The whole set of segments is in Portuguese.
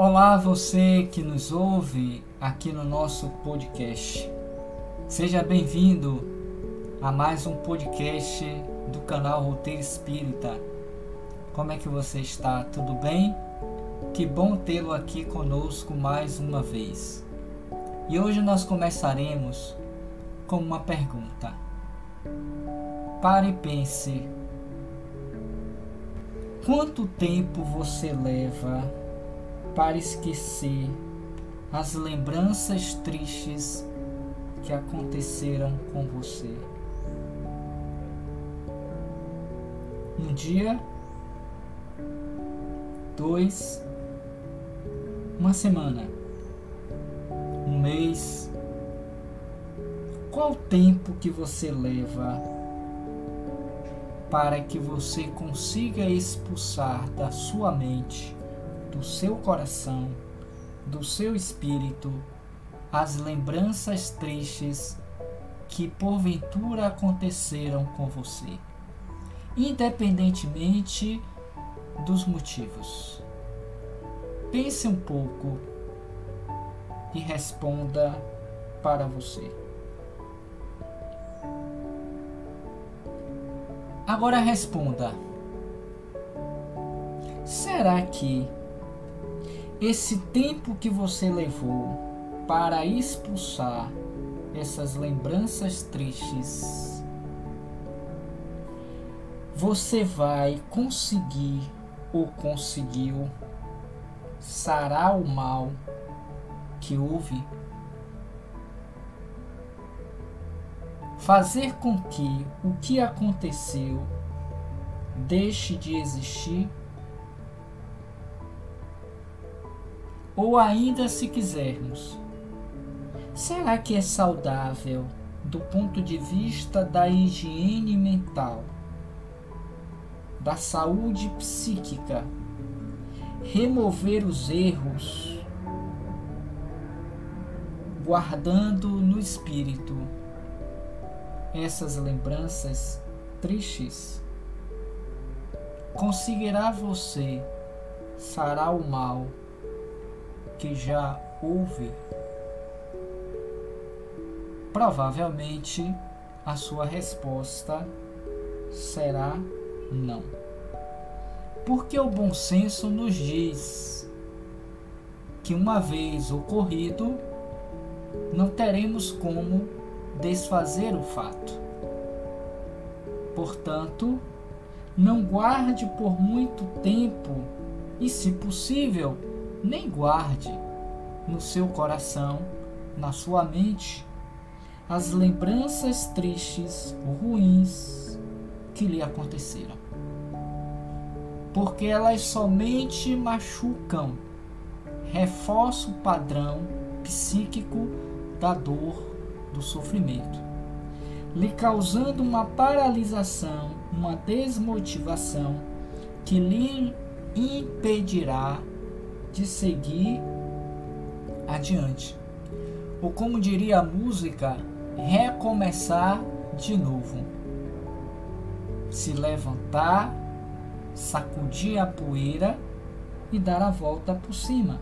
Olá, você que nos ouve aqui no nosso podcast. Seja bem-vindo a mais um podcast do canal Roteiro Espírita. Como é que você está? Tudo bem? Que bom tê-lo aqui conosco mais uma vez. E hoje nós começaremos com uma pergunta. Pare e pense. Quanto tempo você leva para esquecer as lembranças tristes que aconteceram com você? Um dia, dois, uma semana, um mês. Qual o tempo que você leva para que você consiga expulsar da sua mente, do seu coração, do seu espírito, as lembranças tristes que porventura aconteceram com você, independentemente dos motivos. Pense um pouco e responda para você. Agora responda: será que esse tempo que você levou para expulsar essas lembranças tristes, você vai conseguir ou conseguiu sarar o mal que houve? fazer com que o que aconteceu deixe de existir? Ou ainda, se quisermos, será que é saudável do ponto de vista da higiene mental, da saúde psíquica, remover os erros, guardando no espírito essas lembranças tristes, conseguirá você sarar o mal que já houve? Provavelmente a sua resposta será não. Porque o bom senso nos diz que uma vez ocorrido, não teremos como desfazer o fato. Portanto, não guarde por muito tempo e, se possível, nem guarde no seu coração, na sua mente, as lembranças tristes, ruins que lhe aconteceram. Porque elas somente machucam, reforçam o padrão psíquico da dor do sofrimento, lhe causando uma paralisação, uma desmotivação que lhe impedirá de seguir adiante. Ou como diria a música, recomeçar de novo. Se levantar, sacudir a poeira e dar a volta por cima.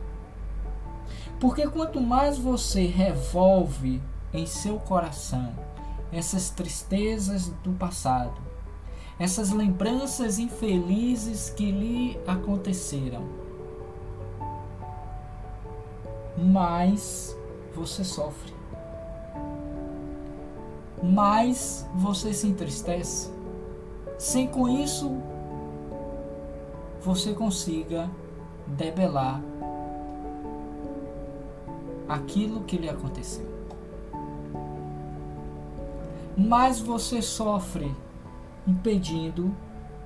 Porque quanto mais você revolve em seu coração essas tristezas do passado, essas lembranças infelizes que lhe aconteceram. Mais você sofre, mais você se entristece, sem com isso você consiga debelar aquilo que lhe aconteceu mais você sofre, impedindo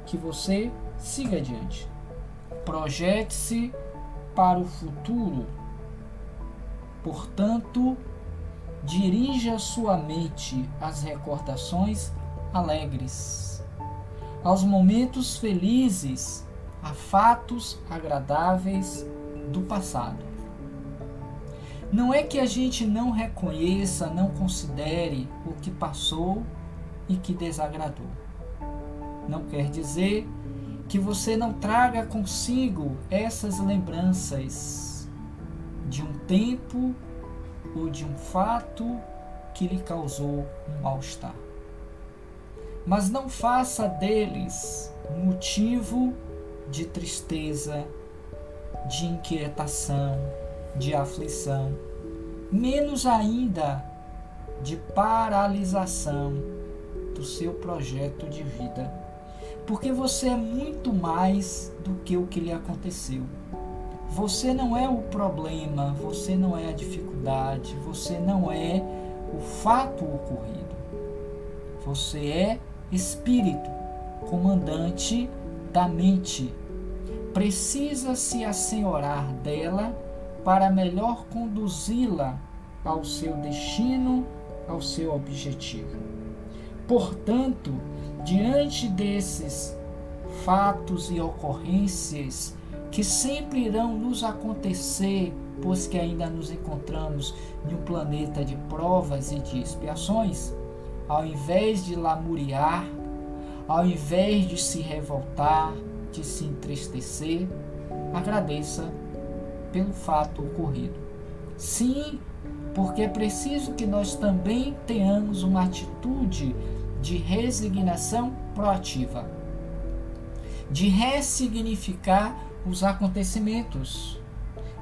que você siga adiante. Projete-se para o futuro. Portanto, dirija sua mente às recordações alegres, aos momentos felizes, a fatos agradáveis do passado. Não é que a gente não reconheça, não considere o que passou e que desagradou. Não quer dizer que você não traga consigo essas lembranças de um tempo ou de um fato que lhe causou um mal-estar. Mas não faça deles motivo de tristeza, de inquietação, de aflição, menos ainda de paralisação do seu projeto de vida. Porque você é muito mais do que o que lhe aconteceu. Você não é o problema, você não é a dificuldade, você não é o fato ocorrido. Você é espírito, comandante da mente. Precisa se assenhorar dela para melhor conduzi-la ao seu destino, ao seu objetivo. Portanto, diante desses fatos e ocorrências que sempre irão nos acontecer, pois que ainda nos encontramos em um planeta de provas e de expiações, ao invés de lamuriar, ao invés de se revoltar, de se entristecer, agradeça pelo fato ocorrido. Sim, porque é preciso que nós também tenhamos uma atitude de resignação proativa, de ressignificar os acontecimentos,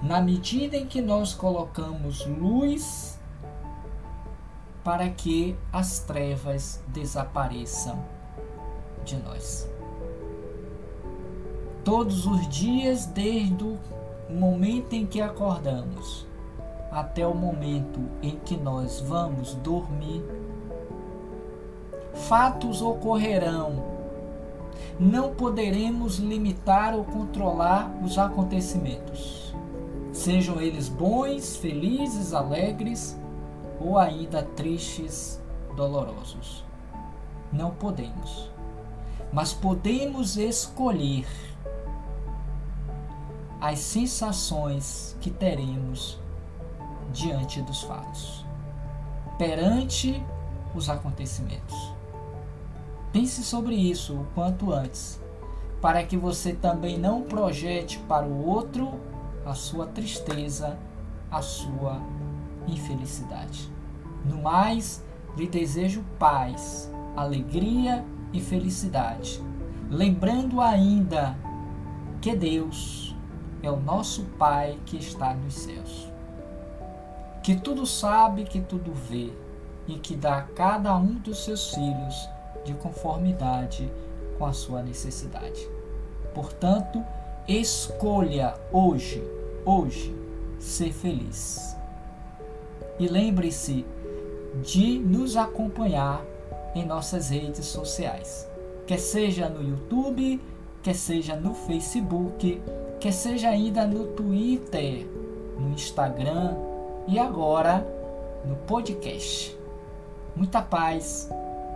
na medida em que nós colocamos luz para que as trevas desapareçam de nós. Todos os dias, desde o momento em que acordamos até o momento em que nós vamos dormir, fatos ocorrerão não poderemos limitar ou controlar os acontecimentos, sejam eles bons, felizes, alegres ou ainda tristes, dolorosos. Não podemos. Mas podemos escolher as sensações que teremos diante dos fatos, perante os acontecimentos. Pense sobre isso o quanto antes, para que você também não projete para o outro a sua tristeza, a sua infelicidade. No mais, lhe desejo paz, alegria e felicidade, lembrando ainda que Deus é o nosso Pai que está nos céus, que tudo sabe, que tudo vê e que dá a cada um dos seus filhos de conformidade com a sua necessidade. Portanto, escolha hoje, hoje, ser feliz. E lembre-se de nos acompanhar em nossas redes sociais, quer seja no YouTube, quer seja no Facebook, quer seja ainda no Twitter, no Instagram e agora no podcast. Muita paz